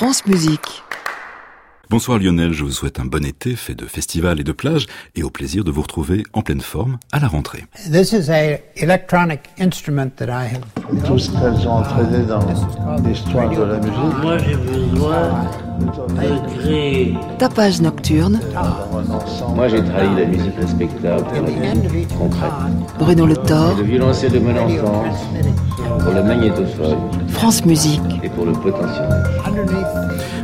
France Musique. Bonsoir Lionel, je vous souhaite un bon été fait de festivals et de plages et au plaisir de vous retrouver en pleine forme à la rentrée. This is a electronic instrument that I have. Tous elles ont entraîné dans l'histoire de la musique. Moi, j'ai besoin Tapage nocturne, Moi, j'ai trahi la musique respectable pour la musique concrète. Bruno Le Thor, Le violoncelle de mon enfance pour le magnétophone France Musique. et pour le potentiel.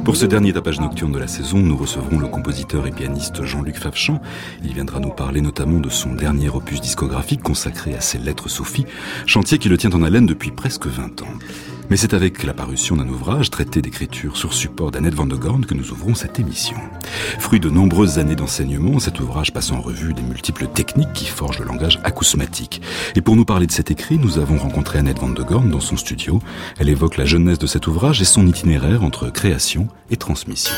Pour ce dernier tapage nocturne de la saison, nous recevrons le compositeur et pianiste Jean-Luc Favchamp. Il viendra nous parler notamment de son dernier opus discographique consacré à ses lettres Sophie, chantier qui le tient en haleine depuis presque 20 ans. Mais c'est avec la parution d'un ouvrage traité d'écriture sur support d'Annette Van de Gorn que nous ouvrons cette émission. Fruit de nombreuses années d'enseignement, cet ouvrage passe en revue les multiples techniques qui forgent le langage acousmatique. Et pour nous parler de cet écrit, nous avons rencontré Annette Van de Gorn dans son studio. Elle évoque la jeunesse de cet ouvrage et son itinéraire entre création et transmission.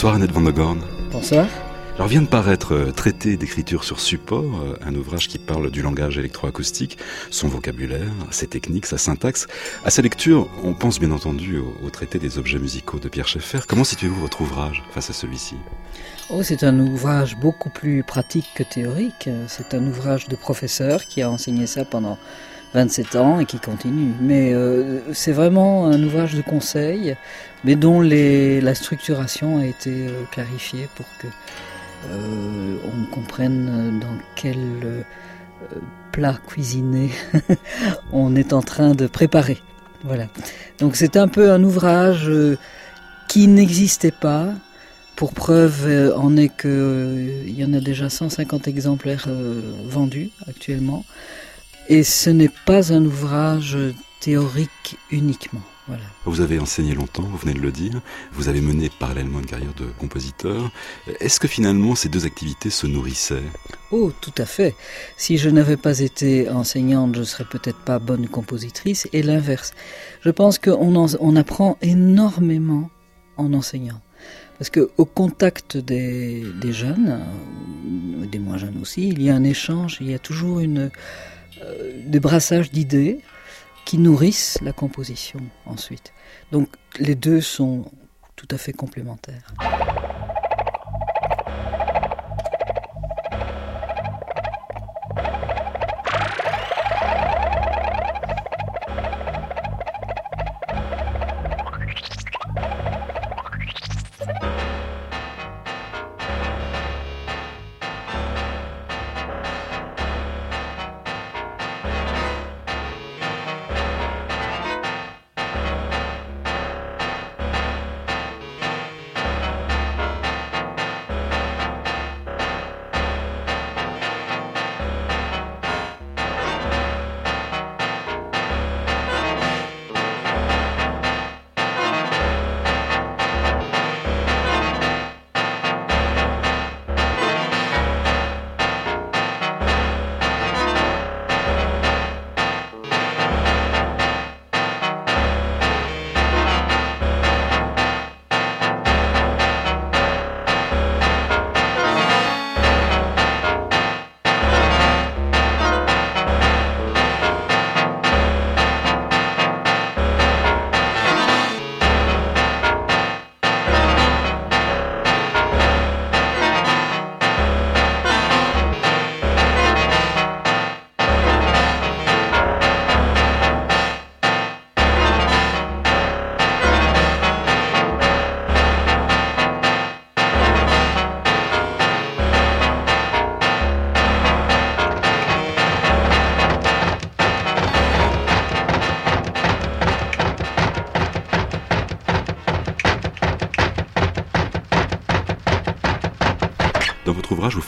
Bonsoir Annette Van de Gorn. Bonsoir. Alors vient de paraître euh, Traité d'écriture sur support, euh, un ouvrage qui parle du langage électroacoustique, son vocabulaire, ses techniques, sa syntaxe. À sa lecture, on pense bien entendu au, au traité des objets musicaux de Pierre Schaeffer. Comment situez-vous votre ouvrage face à celui-ci? Oh, c'est un ouvrage beaucoup plus pratique que théorique. C'est un ouvrage de professeur qui a enseigné ça pendant 27 ans et qui continue. Mais euh, c'est vraiment un ouvrage de conseil, mais dont les, la structuration a été euh, clarifiée pour que euh, on comprenne dans quel euh, plat cuisiné on est en train de préparer. Voilà. Donc c'est un peu un ouvrage euh, qui n'existait pas. Pour preuve en est que euh, il y en a déjà 150 exemplaires vendus actuellement. Et ce n'est pas un ouvrage théorique uniquement. Voilà. Vous avez enseigné longtemps, vous venez de le dire. Vous avez mené parallèlement une carrière de compositeur. Est-ce que finalement ces deux activités se nourrissaient? Oh, tout à fait. Si je n'avais pas été enseignante, je serais peut-être pas bonne compositrice, et l'inverse. Je pense qu'on en- on apprend énormément en enseignant. Parce que au contact des, des jeunes, euh, des moins jeunes aussi, il y a un échange, il y a toujours une, des brassages d'idées qui nourrissent la composition ensuite. Donc les deux sont tout à fait complémentaires.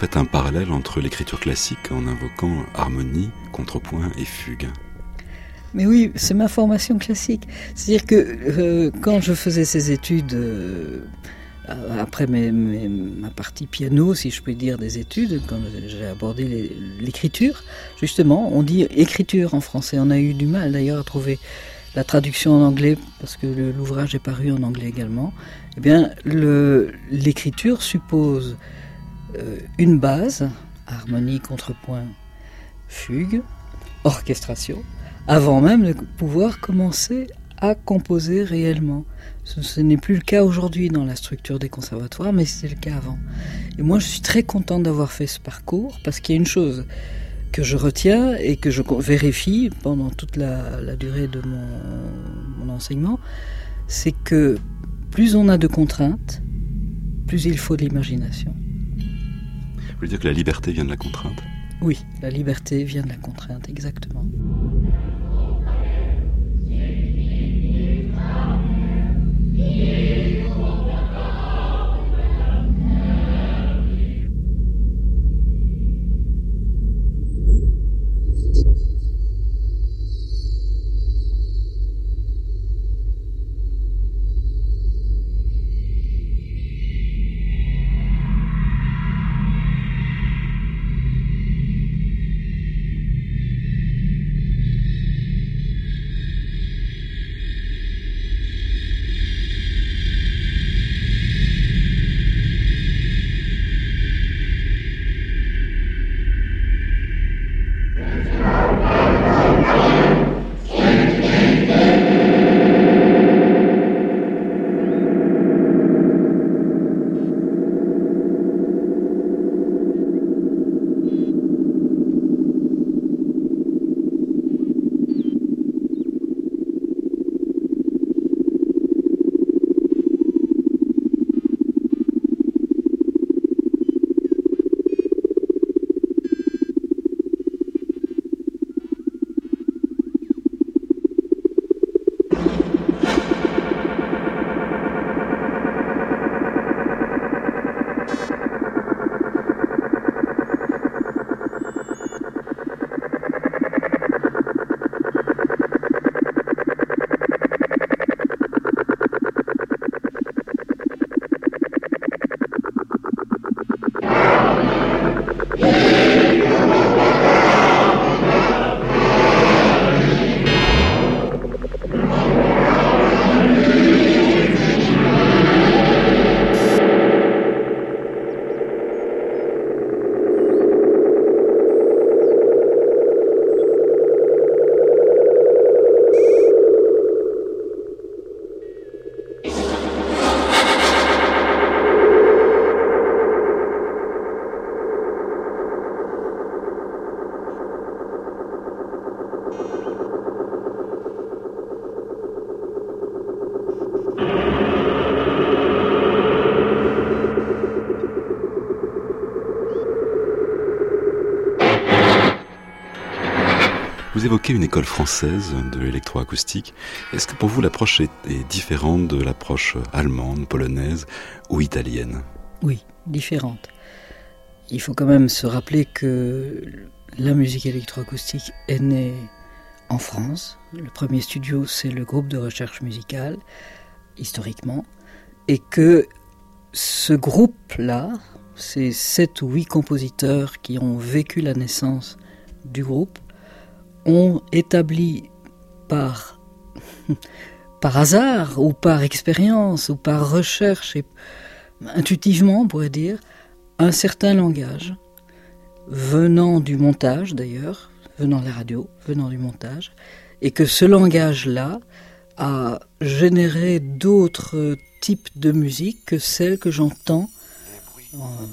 Faites un parallèle entre l'écriture classique en invoquant harmonie, contrepoint et fugue. Mais oui, c'est ma formation classique. C'est-à-dire que euh, quand je faisais ces études, euh, après ma partie piano, si je puis dire, des études, quand j'ai abordé l'écriture, justement, on dit écriture en français. On a eu du mal d'ailleurs à trouver la traduction en anglais, parce que l'ouvrage est paru en anglais également. Eh bien, l'écriture suppose une base, harmonie, contrepoint, fugue, orchestration, avant même de pouvoir commencer à composer réellement. Ce, n'est plus le cas aujourd'hui dans la structure des conservatoires, mais c'était le cas avant. Et moi, je suis très content d'avoir fait ce parcours parce qu'il y a une chose que je retiens et que je vérifie pendant toute la, durée de mon, mon enseignement, c'est que plus on a de contraintes, plus il faut de l'imagination. Voulez dire que la liberté vient de la contrainte? Oui, la liberté vient de la contrainte, exactement. Française de l'électroacoustique. Est-ce que pour vous l'approche est, différente de l'approche allemande, polonaise ou italienne? Oui, différente. Il faut quand même se rappeler que la musique électroacoustique est née en France. Le premier studio, c'est le groupe de recherche musicale, historiquement, et que ce groupe-là, ces sept ou huit compositeurs qui ont vécu la naissance du groupe, ont établi par, par hasard ou par expérience ou par recherche, et intuitivement on pourrait dire, un certain langage, venant du montage d'ailleurs, venant de la radio, venant du montage, et que ce langage-là a généré d'autres types de musique que celles que j'entends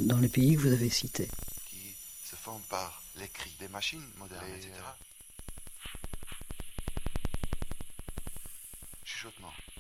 dans les pays que vous avez cités. Qui se font par l'écrit des machines modernes, etc. chuchotement. Euh,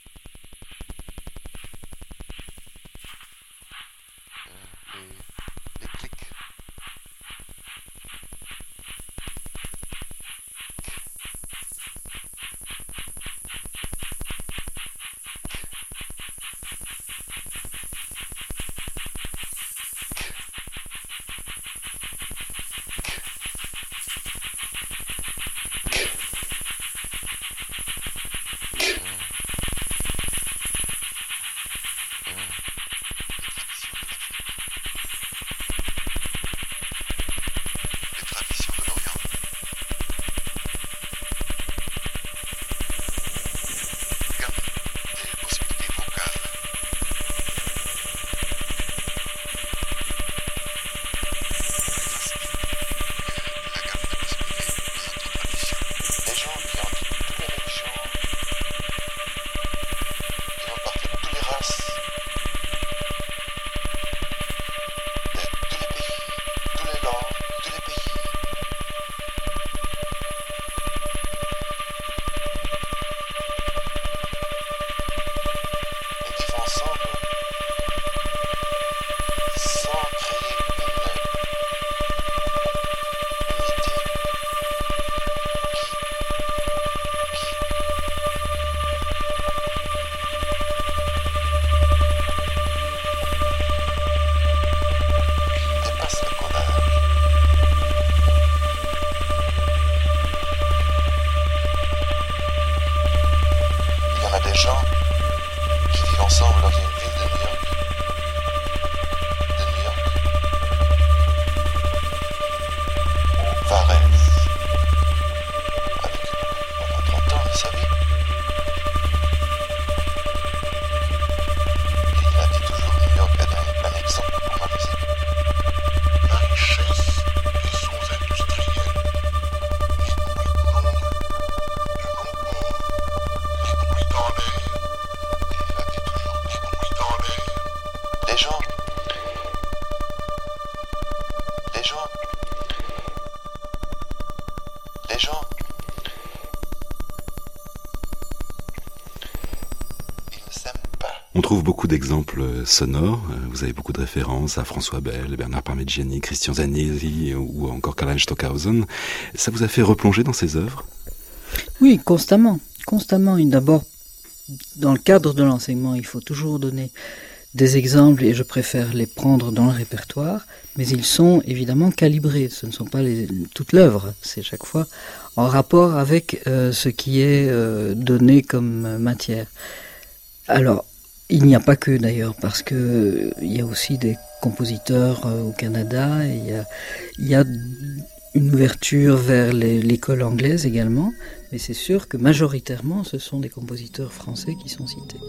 trouve beaucoup d'exemples euh, sonores. Euh, vous avez beaucoup de références à François Bell, Bernard Parmigiani, Christian Zanesi ou encore Karl Stockhausen. Ça vous a fait replonger dans ces œuvres? Oui, constamment. Constamment. D'abord, dans le cadre de l'enseignement, il faut toujours donner des exemples et je préfère les prendre dans le répertoire, mais ils sont évidemment calibrés. Ce ne sont pas les, toute l'œuvre, c'est chaque fois en rapport avec euh, ce qui est donné comme matière. Alors, il n'y a pas que d'ailleurs, parce que euh, y a aussi des compositeurs euh, au Canada, et y a une ouverture vers l'école anglaise également, mais c'est sûr que majoritairement ce sont des compositeurs français qui sont cités.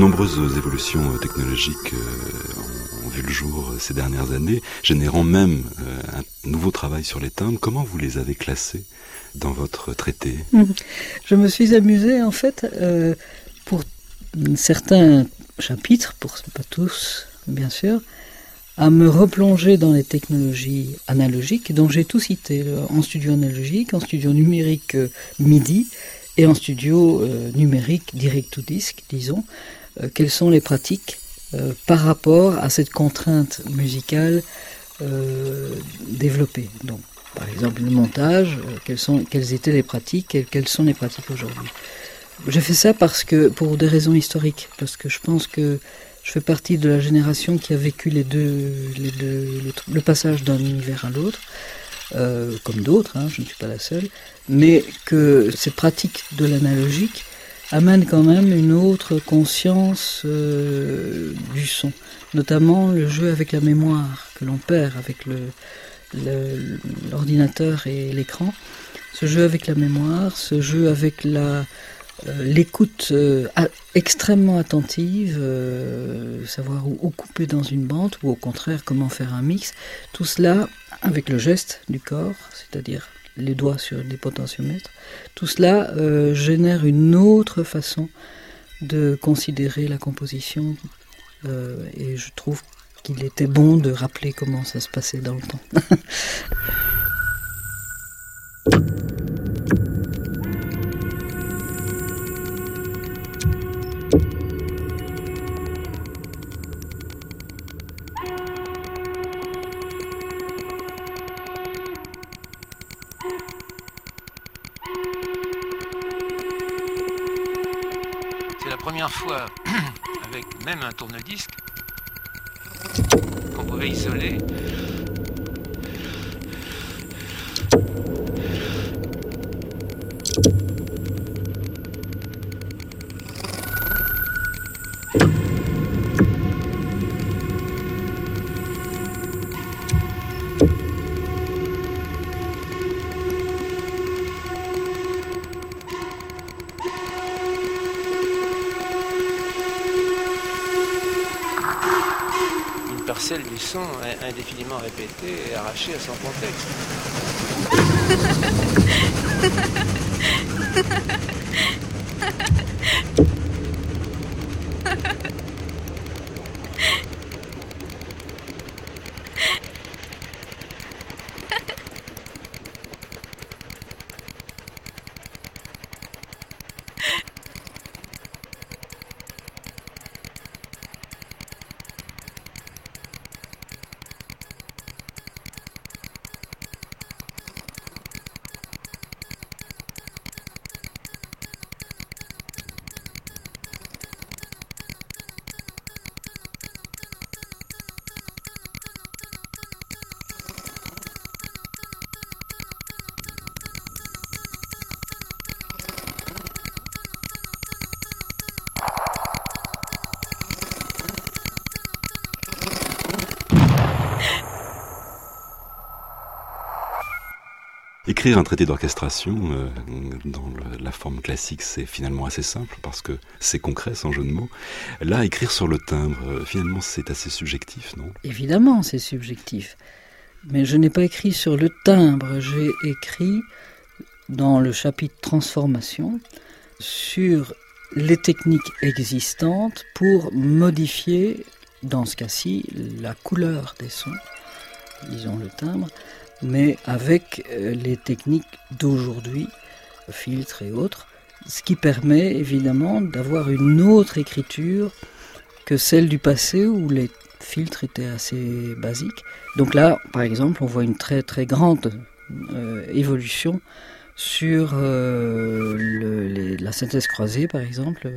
Nombreuses évolutions technologiques euh, ont vu le jour ces dernières années, générant même euh, un nouveau travail sur les timbres. Comment vous les avez classés dans votre traité? Je me suis amusée en fait euh, pour certains chapitres, pour pas tous bien sûr, à me replonger dans les technologies analogiques dont j'ai tout cité, en studio analogique, en studio numérique euh, MIDI et en studio euh, numérique direct to disc, disons, quelles sont les pratiques par rapport à cette contrainte musicale développée? Donc, par exemple, le montage, euh, quelles, étaient les pratiques quelles sont les pratiques aujourd'hui? J'ai fait ça parce que, pour des raisons historiques, parce que je pense que je fais partie de la génération qui a vécu les deux, les deux le, passage d'un univers à l'autre, euh, comme d'autres, hein, je ne suis pas la seule, mais que cette pratique de l'analogique amène quand même une autre conscience euh, du son, notamment le jeu avec la mémoire que l'on perd avec l'ordinateur et l'écran, ce jeu avec la mémoire, ce jeu avec la euh, l'écoute euh, extrêmement attentive, savoir où, couper dans une bande ou au contraire comment faire un mix, tout cela avec le geste du corps, c'est-à-dire les doigts sur des potentiomètres, tout cela génère une autre façon de considérer la composition et je trouve qu'il était bon de rappeler comment ça se passait dans le temps. même un tourne-disque, qu'on pouvait isoler Écrire un traité d'orchestration euh, dans la forme classique, c'est finalement assez simple parce que c'est concret, sans jeu de mots. Là, écrire sur le timbre, euh, finalement, c'est assez subjectif, non? Évidemment, c'est subjectif. Mais je n'ai pas écrit sur le timbre, j'ai écrit dans le chapitre transformation sur les techniques existantes pour modifier, dans ce cas-ci, la couleur des sons, disons le timbre, mais avec euh, les techniques d'aujourd'hui, filtres et autres, ce qui permet évidemment d'avoir une autre écriture que celle du passé où les filtres étaient assez basiques. Donc là, par exemple, on voit une très très grande euh, évolution sur euh, la synthèse croisée, par exemple,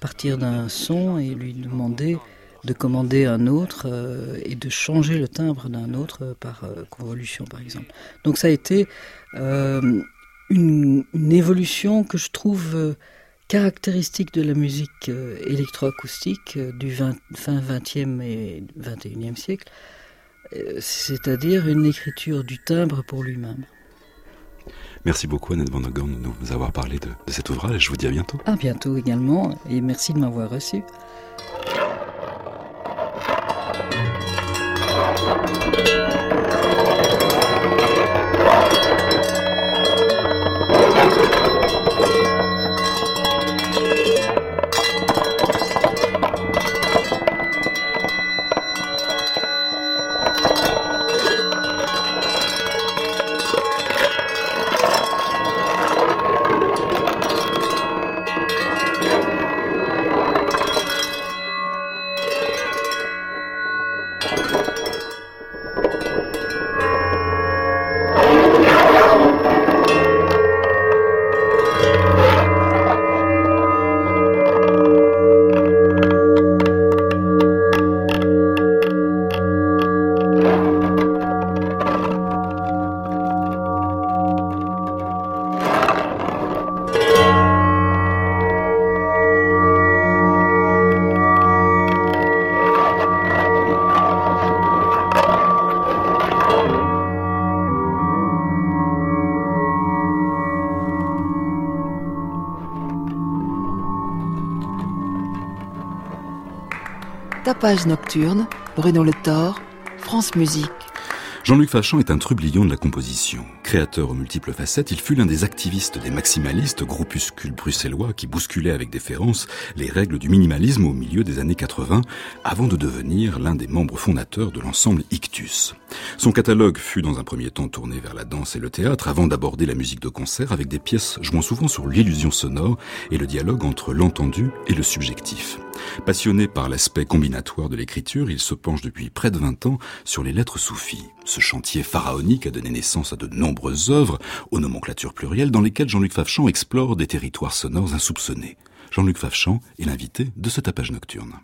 partir d'un son et lui demander de commander un autre euh, et de changer le timbre d'un autre par euh, convolution, par exemple. Donc ça a été euh, une, évolution que je trouve caractéristique de la musique électroacoustique du fin 20e et 21e siècle, c'est-à-dire une écriture du timbre pour lui-même. Merci beaucoup Annette Van de nous avoir parlé de, de cet ouvrage. Je vous dis à bientôt. À bientôt également et merci de m'avoir reçu. Thank you. Tapage nocturne, Bruno Le Thor, France Musique. Jean-Luc Fachan est un trublion de la composition. Créateur aux multiples facettes, il fut l'un des activistes des maximalistes, groupuscules bruxellois qui bousculaient avec déférence les règles du minimalisme au milieu des années 80, avant de devenir l'un des membres fondateurs de l'ensemble Ictus. Son catalogue fut dans un premier temps tourné vers la danse et le théâtre, avant d'aborder la musique de concert avec des pièces jouant souvent sur l'illusion sonore et le dialogue entre l'entendu et le subjectif. Passionné par l'aspect combinatoire de l'écriture, il se penche depuis près de 20 ans sur les lettres soufis. Ce chantier pharaonique a donné naissance à de nombreuses œuvres, aux nomenclatures plurielles, dans lesquelles Jean-Luc Favchan explore des territoires sonores insoupçonnés. Jean-Luc Favchan est l'invité de ce tapage nocturne.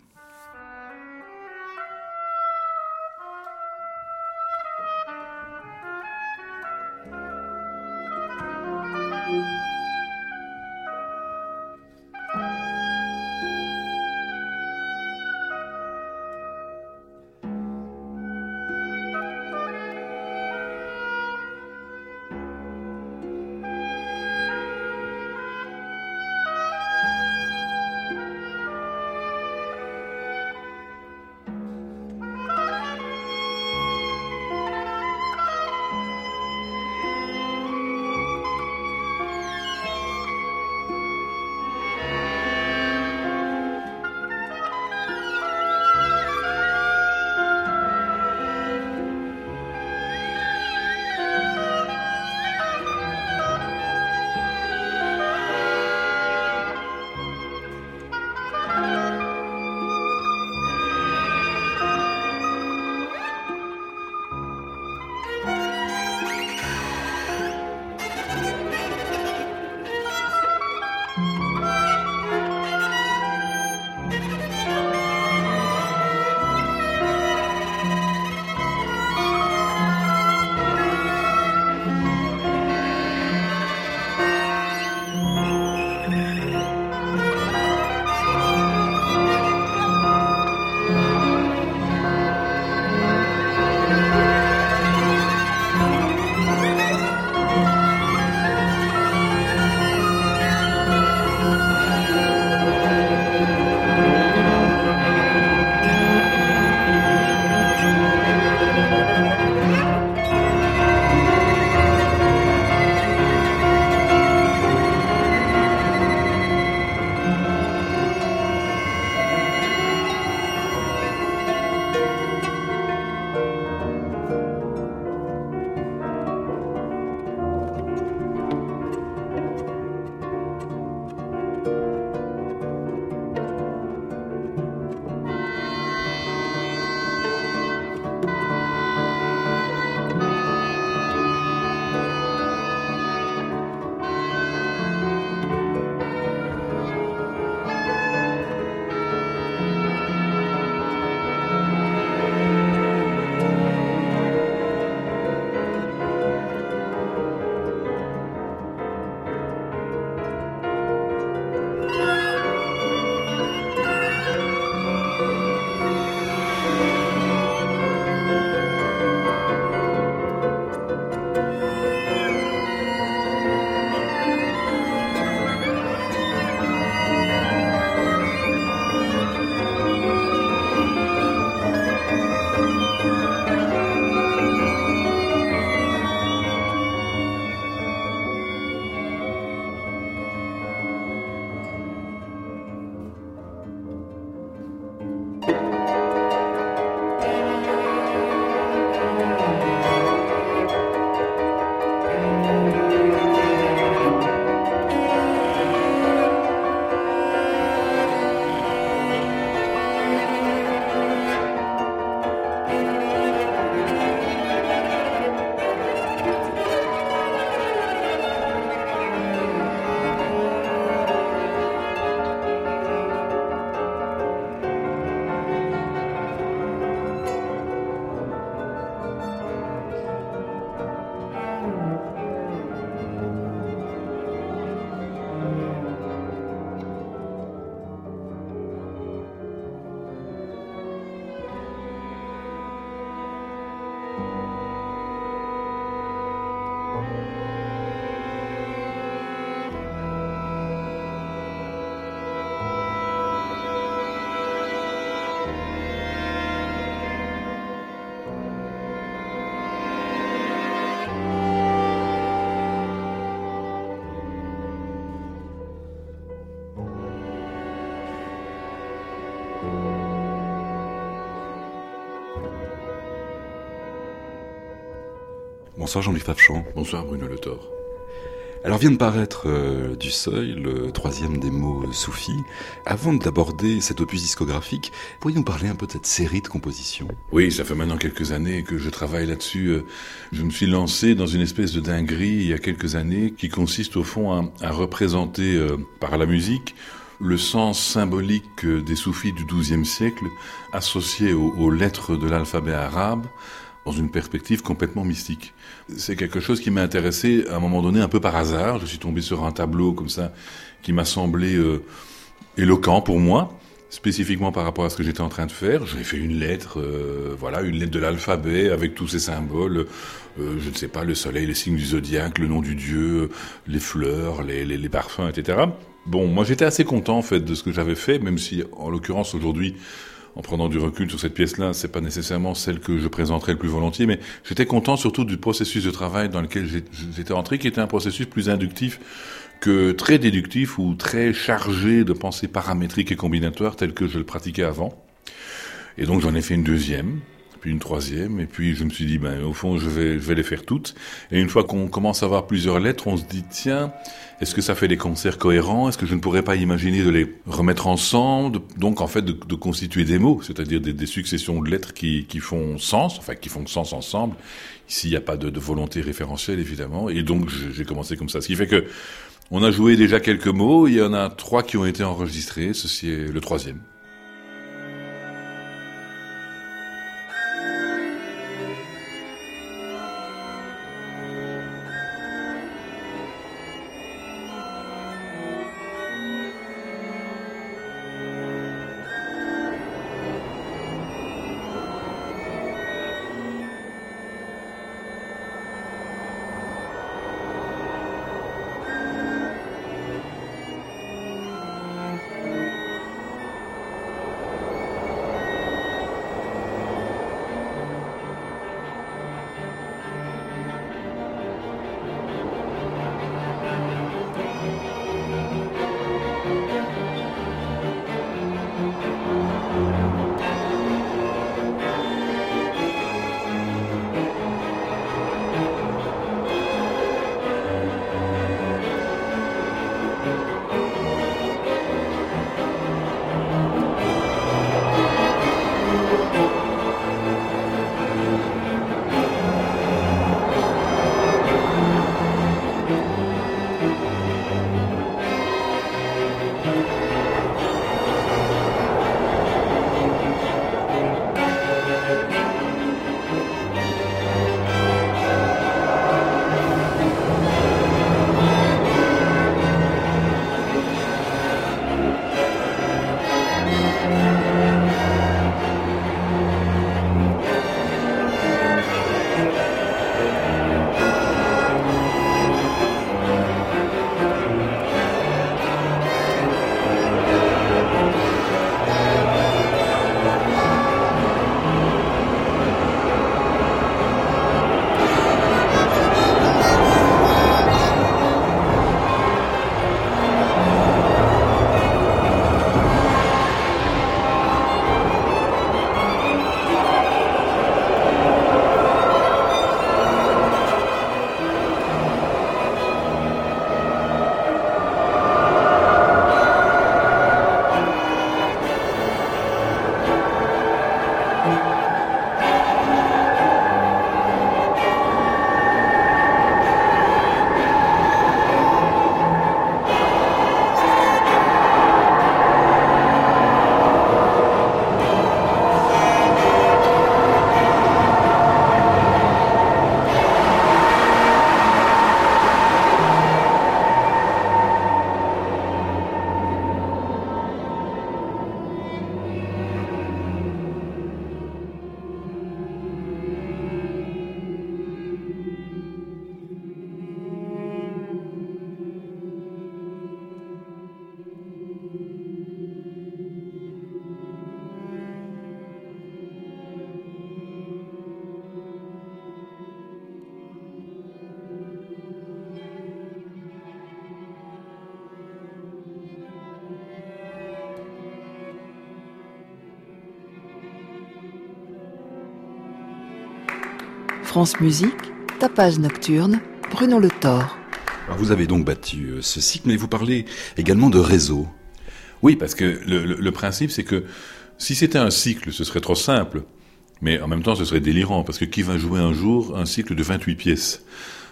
Bonsoir Jean-Luc Favchamp. Bonsoir Bruno Le Thor. Alors vient de paraître euh, Du Seuil, le troisième des mots soufis. Avant d'aborder cet opus discographique, pourriez-vous nous parler un peu de cette série de compositions? Oui, ça fait maintenant quelques années que je travaille là-dessus. Euh, je me suis lancé dans une espèce de dinguerie il y a quelques années qui consiste au fond à, à représenter euh, par la musique le sens symbolique des soufis du XIIe siècle associé aux, aux lettres de l'alphabet arabe dans une perspective complètement mystique. C'est quelque chose qui m'a intéressé à un moment donné un peu par hasard. Je suis tombé sur un tableau comme ça qui m'a semblé euh, éloquent pour moi, spécifiquement par rapport à ce que j'étais en train de faire. J'ai fait une lettre, euh, voilà, une lettre de l'alphabet avec tous ces symboles. Euh, je ne sais pas, le soleil, les signes du zodiaque, le nom du dieu, les fleurs, les, parfums, etc. Bon, moi j'étais assez content en fait de ce que j'avais fait, même si en l'occurrence aujourd'hui en prenant du recul sur cette pièce-là, c'est pas nécessairement celle que je présenterai le plus volontiers, mais j'étais content surtout du processus de travail dans lequel j'étais entré, qui était un processus plus inductif que très déductif ou très chargé de pensées paramétriques et combinatoires telles que je le pratiquais avant. Et donc j'en ai fait une deuxième, puis une troisième, et puis je me suis dit, ben, au fond, je vais, les faire toutes. Et une fois qu'on commence à avoir plusieurs lettres, on se dit, tiens, est-ce que ça fait des concerts cohérents? Est-ce que je ne pourrais pas imaginer de les remettre ensemble Donc, en fait, de, constituer des mots, c'est-à-dire des, successions de lettres qui, font sens, enfin, qui font sens ensemble. Ici, il n'y a pas de, de, volonté référentielle, évidemment. Et donc, j'ai commencé comme ça. Ce qui fait que on a joué déjà quelques mots. Il y en a trois qui ont été enregistrés. Ceci est le troisième. France Musique, Tapage nocturne, Bruno Le Thor. vous avez donc battu euh, ce cycle, mais vous parlez également de réseau. Oui, parce que le, le principe, c'est que si c'était un cycle, ce serait trop simple. Mais en même temps, ce serait délirant, parce que qui va jouer un jour un cycle de 28 pièces?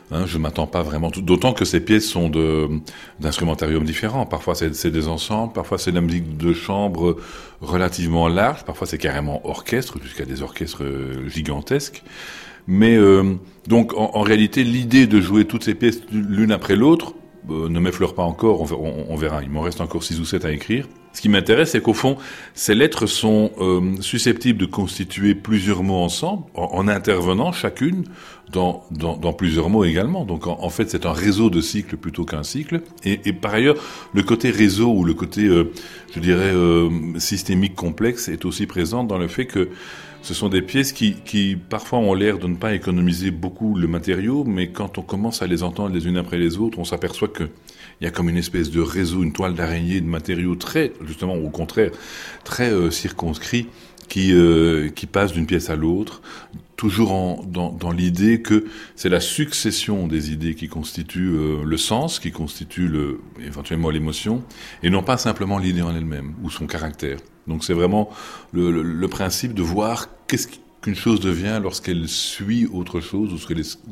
Hein, je m'attends pas vraiment. D'autant que ces pièces sont de d'instrumentarium différents. Parfois c'est des ensembles, parfois c'est de la musique de chambre relativement large, parfois c'est carrément orchestre, jusqu'à des orchestres euh, gigantesques. Mais euh, donc en, réalité, l'idée de jouer toutes ces pièces l'une après l'autre euh, ne m'effleure pas encore. On, verra. Il m'en reste encore six ou sept à écrire. Ce qui m'intéresse, c'est qu'au fond, ces lettres sont susceptibles de constituer plusieurs mots ensemble, en intervenant chacune dans, dans, dans, plusieurs mots également. Donc en, fait, c'est un réseau de cycles plutôt qu'un cycle. Et, et, par ailleurs, le côté réseau ou le côté, euh, je dirais, euh, systémique complexe est aussi présent dans le fait que ce sont des pièces qui, parfois ont l'air de ne pas économiser beaucoup le matériau, mais quand on commence à les entendre les unes après les autres, on s'aperçoit que il y a comme une espèce de réseau, une toile d'araignée de matériaux très, justement, au contraire, très euh, circonscrit qui, euh, qui d'une pièce à l'autre, toujours dans, l'idée que c'est la succession des idées qui constitue euh, le sens, qui constitue le, éventuellement l'émotion, et non pas simplement l'idée en elle-même ou son caractère. Donc c'est vraiment le, principe de voir qu'est-ce qu'une chose devient lorsqu'elle suit autre chose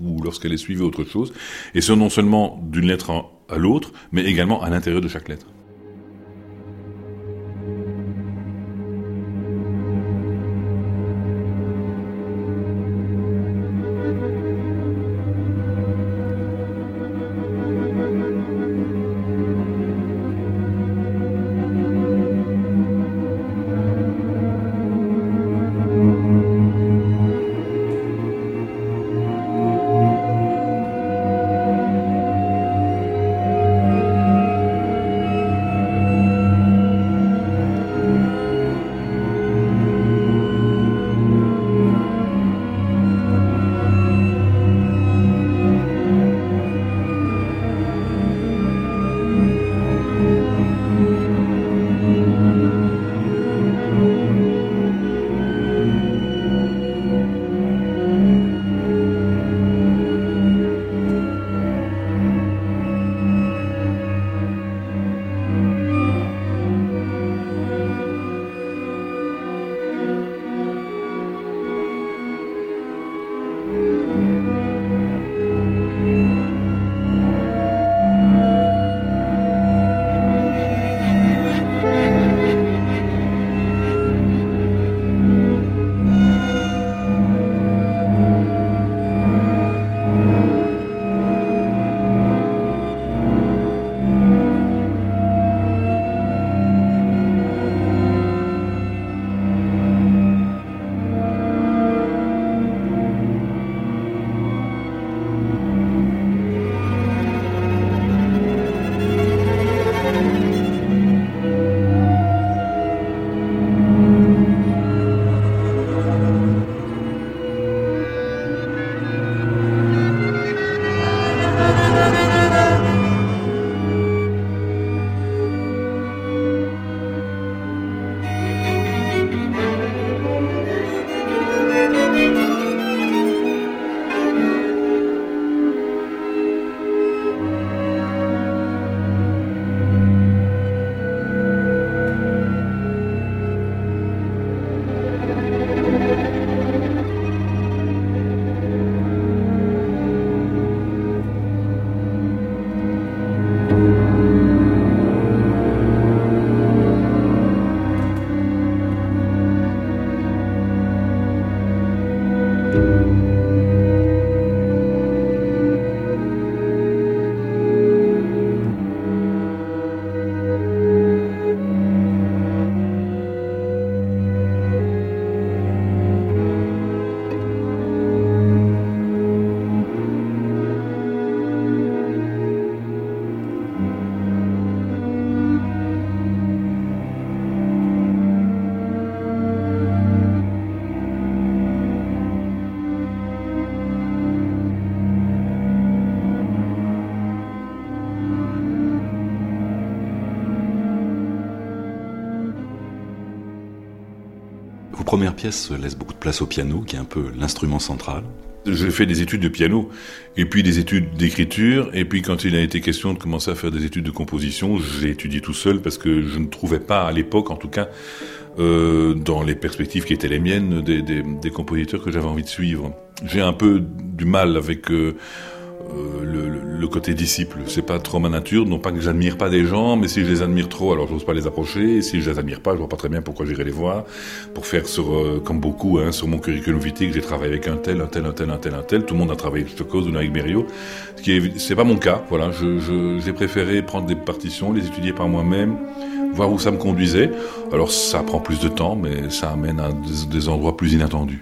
ou, lorsqu'elle est suivie autre chose, et ce non seulement d'une lettre à l'autre, mais également à l'intérieur de chaque lettre. Pièce laisse beaucoup de place au piano, qui est un peu l'instrument central. J'ai fait des études de piano, et puis des études d'écriture, et puis quand il a été question de commencer à faire des études de composition, j'ai étudié tout seul parce que je ne trouvais pas, à l'époque en tout cas, euh, dans les perspectives qui étaient les miennes, des, compositeurs que j'avais envie de suivre. J'ai un peu du mal avec euh, le, côté disciple. C'est pas trop ma nature. Non pas que j'admire pas des gens, mais si je les admire trop, alors j'ose pas les approcher. Si je les admire pas, je vois pas très bien pourquoi j'irai les voir. Pour faire sur, euh, comme beaucoup, hein, sur mon curriculum vitae, que j'ai travaillé avec un tel, un tel, un tel, un tel, un tel. Tout le monde a travaillé avec Stokos ou avec Berio. Ce qui est, c'est pas mon cas. Voilà, je, j'ai préféré prendre des partitions, les étudier par moi-même, voir où ça me conduisait. Alors ça prend plus de temps, mais ça amène à des endroits plus inattendus.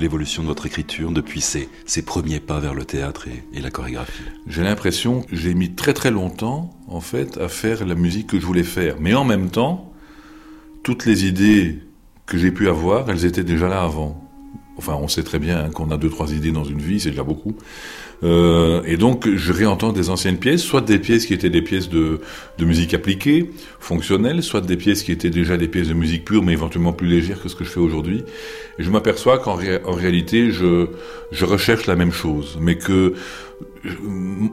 L'évolution de votre écriture depuis ces, ces premiers pas vers le théâtre et, et la chorégraphie J'ai l'impression que j'ai mis très très longtemps, en fait, à faire la musique que je voulais faire. Mais en même temps, toutes les idées que j'ai pu avoir, elles étaient déjà là avant. Enfin, on sait très bien hein, qu'on a deux, trois idées dans une vie, c'est déjà beaucoup. Euh, et donc, je réentends des anciennes pièces, soit des pièces qui étaient des pièces de, de musique appliquée, fonctionnelles, soit des pièces qui étaient déjà des pièces de musique pure, mais éventuellement plus légères que ce que je fais aujourd'hui. Et je m'aperçois qu'en ré en réalité, je, je recherche la même chose, mais que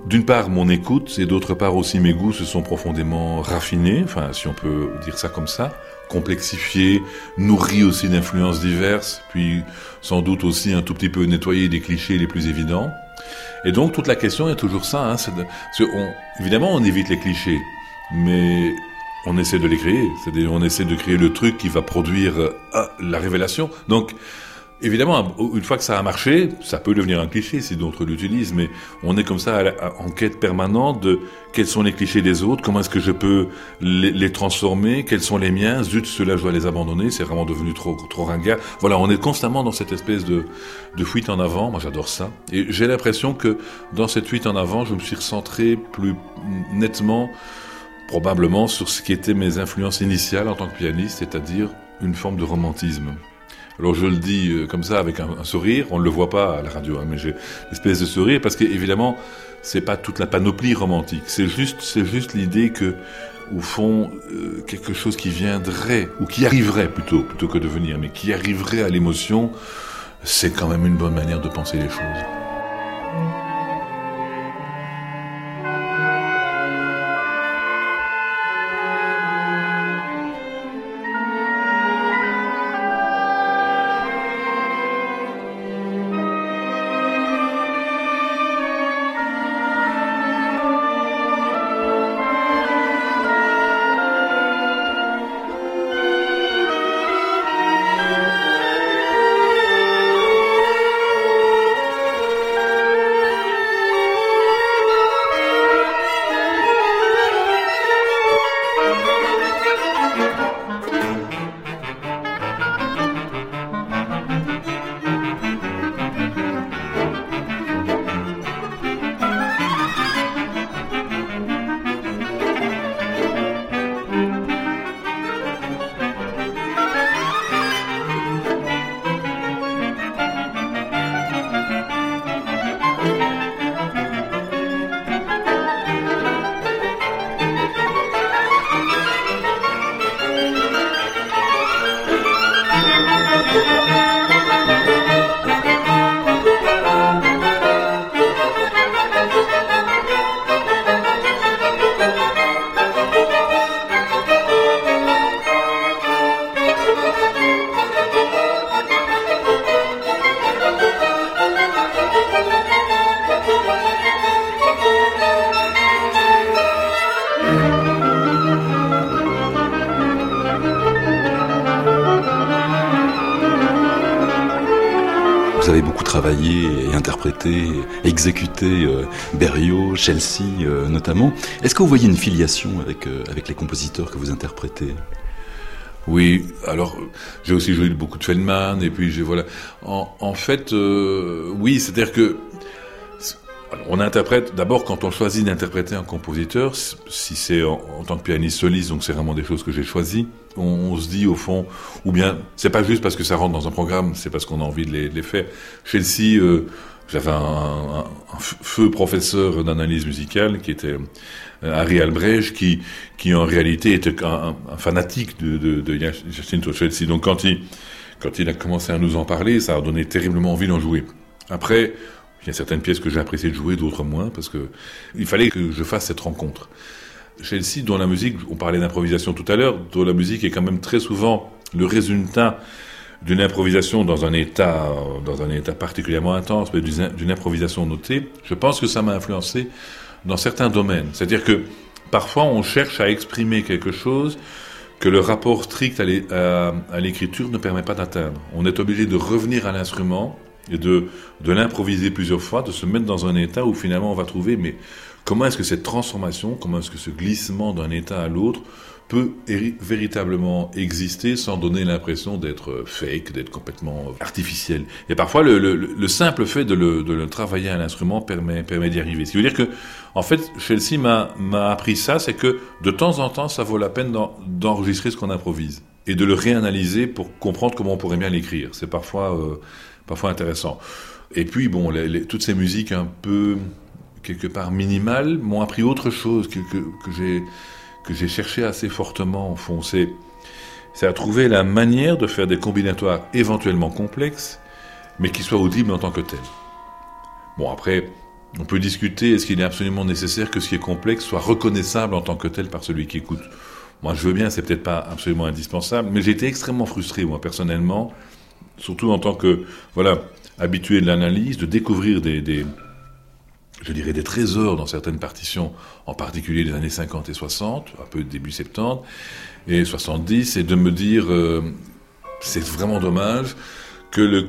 d'une part mon écoute et d'autre part aussi mes goûts se sont profondément raffinés, enfin si on peut dire ça comme ça, complexifiés, nourris aussi d'influences diverses, puis sans doute aussi un tout petit peu nettoyés des clichés les plus évidents. Et donc toute la question est toujours ça, hein, on, évidemment on évite les clichés, mais on essaie de les créer, c'est-à-dire on essaie de créer le truc qui va produire euh, la révélation. Donc Évidemment, une fois que ça a marché, ça peut devenir un cliché si d'autres l'utilisent, mais on est comme ça en quête permanente de quels sont les clichés des autres, comment est-ce que je peux les, transformer, quels sont les miens, zut, ceux-là je dois les abandonner, c'est vraiment devenu trop, trop ringard. Voilà, on est constamment dans cette espèce de, de fuite en avant, moi j'adore ça, et j'ai l'impression que dans cette fuite en avant, je me suis recentré plus nettement, probablement, sur ce qui était mes influences initiales en tant que pianiste, c'est-à-dire une forme de romantisme. Alors je le dis euh, comme ça avec un, un sourire, on ne le voit pas à la radio, hein, mais j'ai une espèce de sourire parce qu'évidemment, c'est pas toute la panoplie romantique, c'est juste, c'est juste l'idée que, au fond, euh, quelque chose qui viendrait, ou qui arriverait plutôt, plutôt que de venir, mais qui arriverait à l'émotion, c'est quand même une bonne manière de penser les choses. Et interprété, exécuté euh, Berriot, Chelsea euh, notamment. Est-ce que vous voyez une filiation avec, euh, avec les compositeurs que vous interprétez? Oui, alors j'ai aussi joué beaucoup de Feldman et puis voilà. En fait, oui, c'est-à-dire que on interprète d'abord quand on choisit d'interpréter un compositeur, si c'est en, tant que pianiste soliste, donc c'est vraiment des choses que j'ai choisies. On, se dit au fond, ou bien c'est pas juste parce que ça rentre dans un programme, c'est parce qu'on a envie de les, faire. Chelsea, euh, j'avais un, feu professeur d'analyse musicale qui était euh, Harry Albrecht, qui, qui en réalité était un, fanatique de, de, de Jacinto Chelsea. Donc quand il, quand il a commencé à nous en parler, ça a donné terriblement envie d'en jouer. Après, il y a certaines pièces que j'ai apprécié de jouer, d'autres moins, parce que il fallait que je fasse cette rencontre. Chelsea, dont la musique, on parlait d'improvisation tout à l'heure, dont la musique est quand même très souvent le résultat d'une improvisation dans un état, dans un état particulièrement intense, mais d'une improvisation notée, je pense que ça m'a influencé dans certains domaines. C'est-à-dire que parfois on cherche à exprimer quelque chose que le rapport strict à l'écriture ne permet pas d'atteindre. On est obligé de revenir à l'instrument et de, de l'improviser plusieurs fois, de se mettre dans un état où finalement on va trouver, mais comment est-ce que cette transformation, comment est-ce que ce glissement d'un état à l'autre peut véritablement exister sans donner l'impression d'être fake, d'être complètement artificiel? Et parfois, le, le, le simple fait de le, de le travailler à l'instrument permet, permet d'y arriver. Ce qui veut dire que, en fait, Chelsea m'a appris ça, c'est que de temps en temps, ça vaut la peine d'enregistrer ce qu'on improvise et de le réanalyser pour comprendre comment on pourrait bien l'écrire. C'est parfois euh, parfois intéressant. Et puis, bon, toutes ces musiques un peu, quelque part, minimales, m'ont appris autre chose que, que, j'ai que j'ai cherché assez fortement, en fond. C'est à trouver la manière de faire des combinatoires éventuellement complexes, mais qui soient audibles en tant que tels. Bon, après, on peut discuter, est-ce qu'il est absolument nécessaire que ce qui est complexe soit reconnaissable en tant que tel par celui qui écoute? Moi, je veux bien, c'est peut-être pas absolument indispensable, mais j'ai été extrêmement frustré, moi, personnellement, surtout en tant que voilà habitué de l'analyse, de découvrir des, je dirais des trésors dans certaines partitions, en particulier des années 50 et 60, un peu début 70 et 70, et de me dire euh, c'est vraiment dommage que le,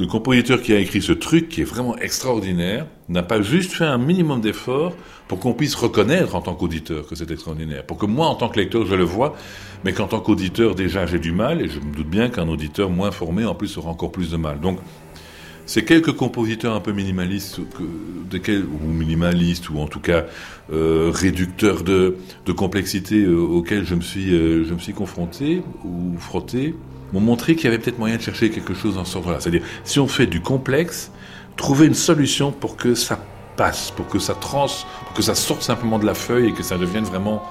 le, compositeur qui a écrit ce truc, qui est vraiment extraordinaire, n'a pas juste fait un minimum d'effort pour qu'on puisse reconnaître en tant qu'auditeur que c'est extraordinaire, pour que moi, en tant que lecteur, je le vois, mais qu'en tant qu'auditeur, déjà, j'ai du mal, et je me doute bien qu'un auditeur moins formé, en plus, aura encore plus de mal. Donc, c'est quelques compositeurs un peu minimalistes, ou minimalistes, ou en tout cas euh, réducteurs de, complexité euh, auxquels je me suis, euh, je me suis confronté ou frotté, m'ont montré qu'il y avait peut-être moyen de chercher quelque chose dans ce ordre-là. C'est-à-dire, si on fait du complexe, trouver une solution pour que ça passe, pour que ça trans, pour que ça sorte simplement de la feuille et que ça devienne vraiment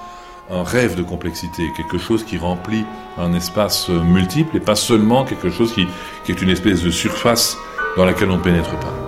un rêve de complexité, quelque chose qui remplit un espace multiple et pas seulement quelque chose qui, qui est une espèce de surface dans laquelle on ne pénètre pas.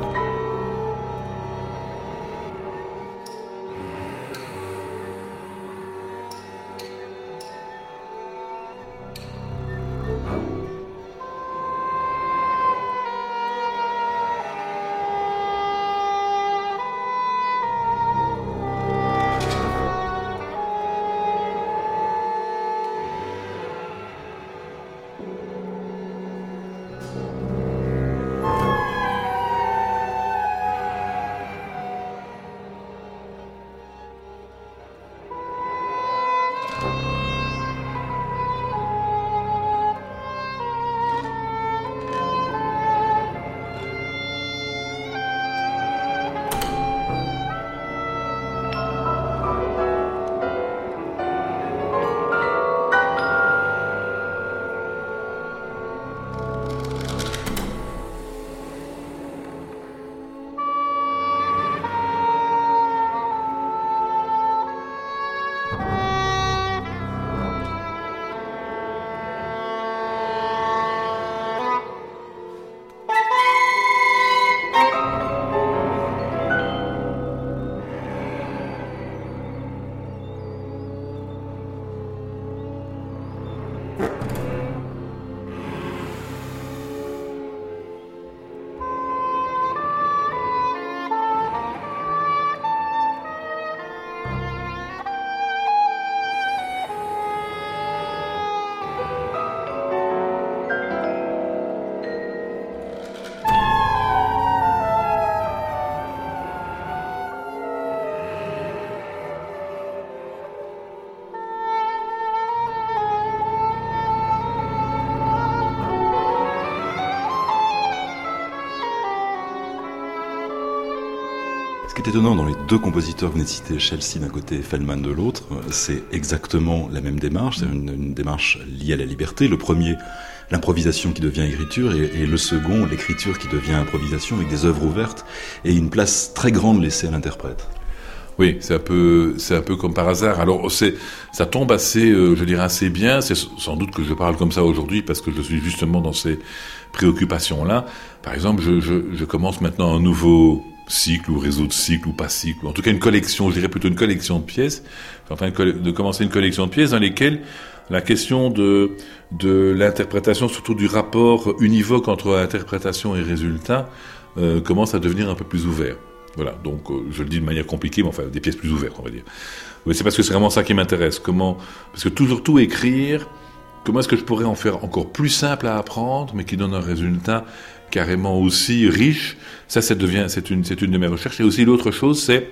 Est étonnant dans les deux compositeurs que vous venez de Chelsea d'un côté et Feldman de l'autre, c'est exactement la même démarche, c'est une, démarche liée à la liberté. Le premier, l'improvisation qui devient écriture, et, le second, l'écriture qui devient improvisation avec des œuvres ouvertes et une place très grande laissée à l'interprète. Oui, c'est un peu, c'est un peu comme par hasard. Alors, ça tombe assez, euh, je dirais assez bien. C'est sans doute que je parle comme ça aujourd'hui parce que je suis justement dans ces préoccupations-là. Par exemple, je commence maintenant un nouveau cycle ou réseau de cycles ou pas cycle, en tout cas une collection, je dirais plutôt une collection de pièces. En de, commencer une collection de pièces dans lesquelles la question de, de l'interprétation, surtout du rapport univoque entre interprétation et résultat, euh, commence à devenir un peu plus ouvert. Voilà, donc euh, je le dis de manière compliquée, mais enfin des pièces plus ouvertes, on va dire. Mais c'est parce que c'est vraiment ça qui m'intéresse. Comment, parce que toujours tout écrire, comment est-ce que je pourrais en faire encore plus simple à apprendre, mais qui donne un résultat carrément aussi riche. Ça, ça devient, c'est une, c'est une de mes recherches. Et aussi l'autre chose, c'est,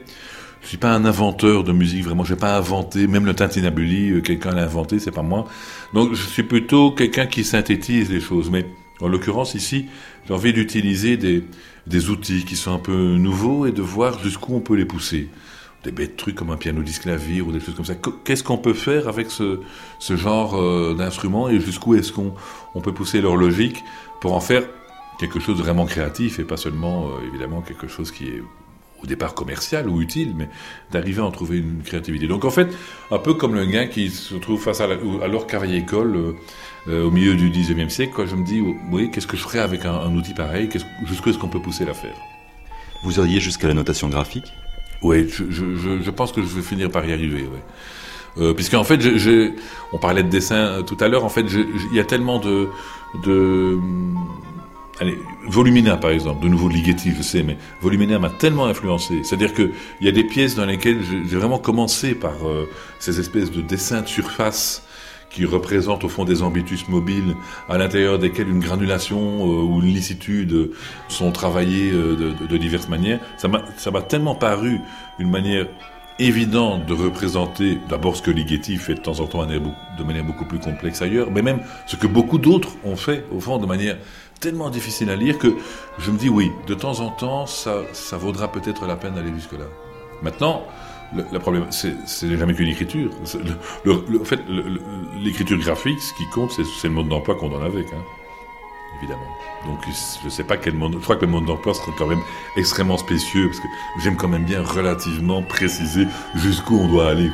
je suis pas un inventeur de musique, vraiment. J'ai pas inventé, même le tintinabuli, euh, quelqu'un l'a inventé, c'est pas moi. Donc, je suis plutôt quelqu'un qui synthétise les choses. Mais, en l'occurrence, ici, j'ai envie d'utiliser des, des outils qui sont un peu nouveaux et de voir jusqu'où on peut les pousser. Des bêtes trucs comme un piano disque clavier ou des choses comme ça. Qu'est-ce qu'on peut faire avec ce, ce genre euh, d'instrument et jusqu'où est-ce qu'on on peut pousser leur logique pour en faire quelque chose de vraiment créatif et pas seulement euh, évidemment quelque chose qui est au départ commercial ou utile, mais d'arriver à en trouver une créativité. Donc en fait, un peu comme le gars qui se trouve face à, la, à leur école euh, euh, au milieu du 19e siècle, quoi, je me dis, oui, qu'est-ce que je ferais avec un, outil pareil? Jusqu'où est-ce qu'on peut pousser l'affaire? Vous iriez jusqu'à la notation graphique? Oui, je, je, je, pense que je vais finir par y arriver. Euh, Puisqu'en fait, je, on parlait de dessin tout à l'heure, en fait, il y a tellement de, de Allez, Volumina par exemple, de nouveau Ligeti, je sais, mais Volumina m'a tellement influencé. C'est-à-dire qu'il y a des pièces dans lesquelles j'ai vraiment commencé par euh, ces espèces de dessins de surface qui représentent au fond des ambitus mobiles, à l'intérieur desquels une granulation euh, ou une licitude sont travaillées euh, de, de, diverses manières. Ça m'a tellement paru une manière évidente de représenter d'abord ce que Ligeti fait de temps en temps de manière beaucoup plus complexe ailleurs, mais même ce que beaucoup d'autres ont fait, au fond, de manière tellement difficile à lire que je me dis oui, de temps en temps, ça, ça vaudra peut-être la peine d'aller jusque-là. Maintenant, le, problème, c'est jamais qu'une écriture. en fait, l'écriture graphique, ce qui compte, c'est le mode d'emploi qu'on donne avec, hein, évidemment. Donc, je sais pas quel monde. Je crois que le mode d'emploi sera quand même extrêmement spécieux, parce que j'aime quand même bien relativement préciser jusqu'où on doit aller.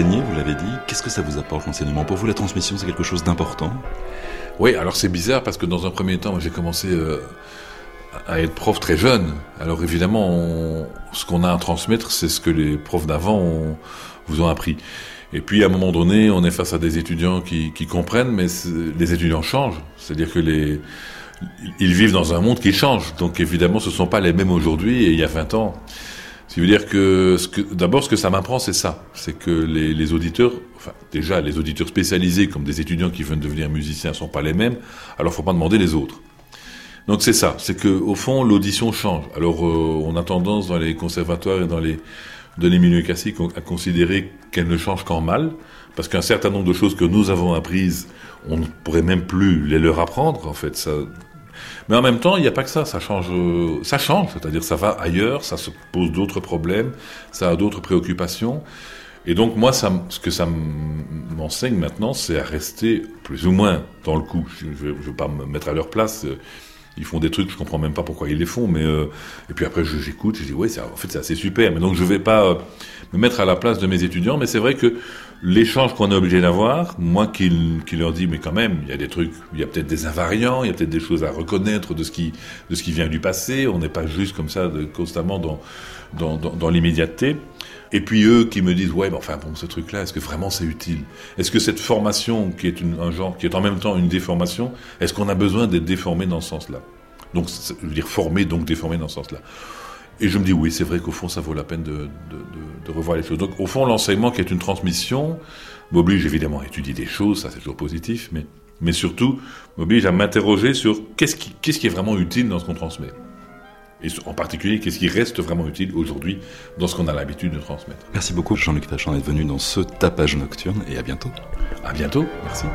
Vous l'avez dit. Qu'est-ce que ça vous apporte l'enseignement? Pour vous, la transmission, c'est quelque chose d'important? Oui, alors c'est bizarre parce que dans un premier temps, j'ai commencé euh, à être prof très jeune. Alors évidemment, ce qu'on a à transmettre, c'est ce que les profs d'avant vous ont appris. Et puis à un moment donné, on est face à des étudiants qui, comprennent, mais les étudiants changent. C'est-à-dire que ils vivent dans un monde qui change. Donc évidemment, ce ne sont pas les mêmes aujourd'hui et il y a 20 ans. Qui veut dire que, d'abord, ce que ça m'apprend, c'est ça. C'est que les, auditeurs, enfin, déjà, les auditeurs spécialisés, comme des étudiants qui veulent devenir musiciens, ne sont pas les mêmes. Alors, faut pas demander les autres. Donc c'est ça. C'est que, au fond, l'audition change. Alors, euh, on a tendance dans les conservatoires et dans les, dans les milieux classiques à considérer qu'elle ne change qu'en mal. Parce qu'un certain nombre de choses que nous avons apprises, on ne pourrait même plus les leur apprendre, en fait. Ça, mais en même temps, il n'y a pas que ça, ça change, ça change, c'est-à-dire ça va ailleurs, ça se pose d'autres problèmes, ça a d'autres préoccupations. Et donc moi, ce que ça m'enseigne maintenant, c'est à rester plus ou moins dans le coup. Je ne veux pas me mettre à leur place. Ils font des trucs, je comprends même pas pourquoi ils les font, mais euh, et puis après j'écoute, je dis ouais, en fait c'est assez super. Mais donc je vais pas euh, me mettre à la place de mes étudiants, mais c'est vrai que l'échange qu'on est obligé d'avoir, moi qui, qui, leur dis, mais quand même, il y a des trucs, il y a peut-être des invariants, il y a peut-être des choses à reconnaître de ce qui, de ce qui vient du passé, on n'est pas juste comme ça constamment dans, dans, dans, dans l'immédiateté. Et puis eux qui me disent, ouais, mais enfin bon, ce truc-là, est-ce que vraiment c'est utile? Est-ce que cette formation, qui est une, un genre, qui est en même temps une déformation, est-ce qu'on a besoin d'être déformé dans ce sens-là? Donc, je veux dire formé, donc déformé dans ce sens-là. Et je me dis, oui, c'est vrai qu'au fond, ça vaut la peine de, de, de, revoir les choses. Donc, au fond, l'enseignement qui est une transmission m'oblige évidemment à étudier des choses, ça c'est toujours positif, mais, mais surtout m'oblige à m'interroger sur qu'est-ce qui, qu'est-ce qui est vraiment utile dans ce qu'on transmet. Et en particulier, qu'est-ce qui reste vraiment utile aujourd'hui dans ce qu'on a l'habitude de transmettre. Merci beaucoup Jean-Luc Tachant d'être venu dans ce tapage nocturne et à bientôt. À bientôt, merci.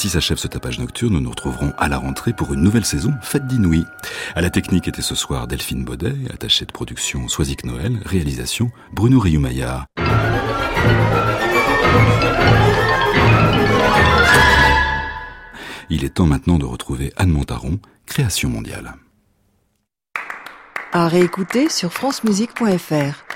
Ainsi s'achève ce tapage nocturne. Nous nous retrouverons à la rentrée pour une nouvelle saison, Fête d'Inouï. À la technique était ce soir Delphine Baudet, attachée de production Soisic Noël, réalisation Bruno Rioux-Maillard. Il est temps maintenant de retrouver Anne Montaron, Création mondiale. À réécouter sur francemusique.fr.